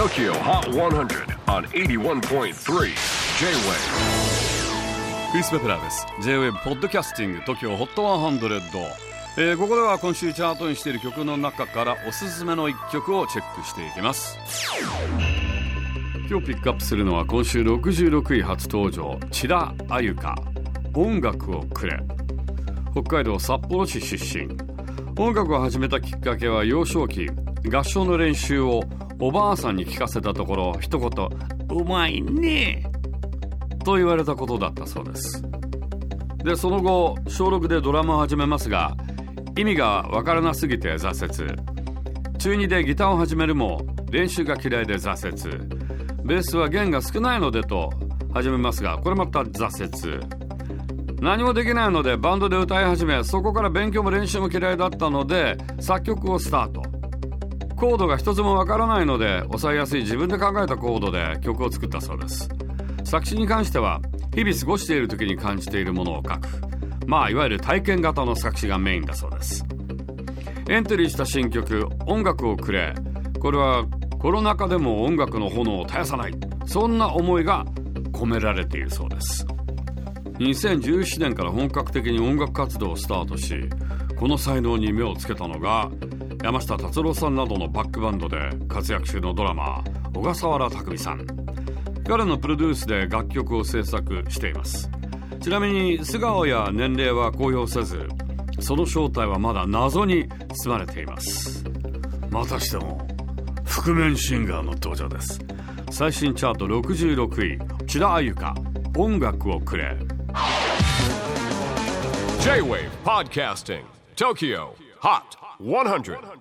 TOKYO HOT 100 on 81.3 J-WAVE クリス・ベプラーです。J-WAVE ポッドキャスティング TOKYO HOT 100、えー、ここでは今週チャートにしている曲の中からおすすめの一曲をチェックしていきます。今日ピックアップするのは今週66位初登場千田あゆか音楽をくれ。北海道札幌市出身。音楽を始めたきっかけは幼少期。合唱の練習をおばあさんに聞かせたところ一言「うまいね」と言われたことだったそうです。でその後小6でドラムを始めますが意味がわからなすぎて挫折。中2でギターを始めるも練習が嫌いで挫折。ベースは弦が少ないのでと始めますがこれまた挫折。何もできないのでバンドで歌い始めそこから勉強も練習も嫌いだったので作曲をスタート。コードが一つもわからないので抑えやすい自分で考えたコードで曲を作ったそうです。作詞に関しては日々過ごしている時に感じているものを書く。まあいわゆる体験型の作詞がメインだそうです。エントリーした新曲「音楽をくれ」これはコロナ禍でも音楽の炎を絶やさない。そんな思いが込められているそうです。2017年から本格的に音楽活動をスタートしこの才能に目をつけたのが山下達郎さんなどのバックバンドで活躍中のドラマー小笠原拓海さん。彼のプロデュースで楽曲を制作しています。ちなみに素顔や年齢は公表せずその正体はまだ謎に包まれています。またしても覆面シンガーの登場です。最新チャート66位千田あゆか音楽をくれ。J-WAVE PODCASTING TOKYO HOT. 100. 100.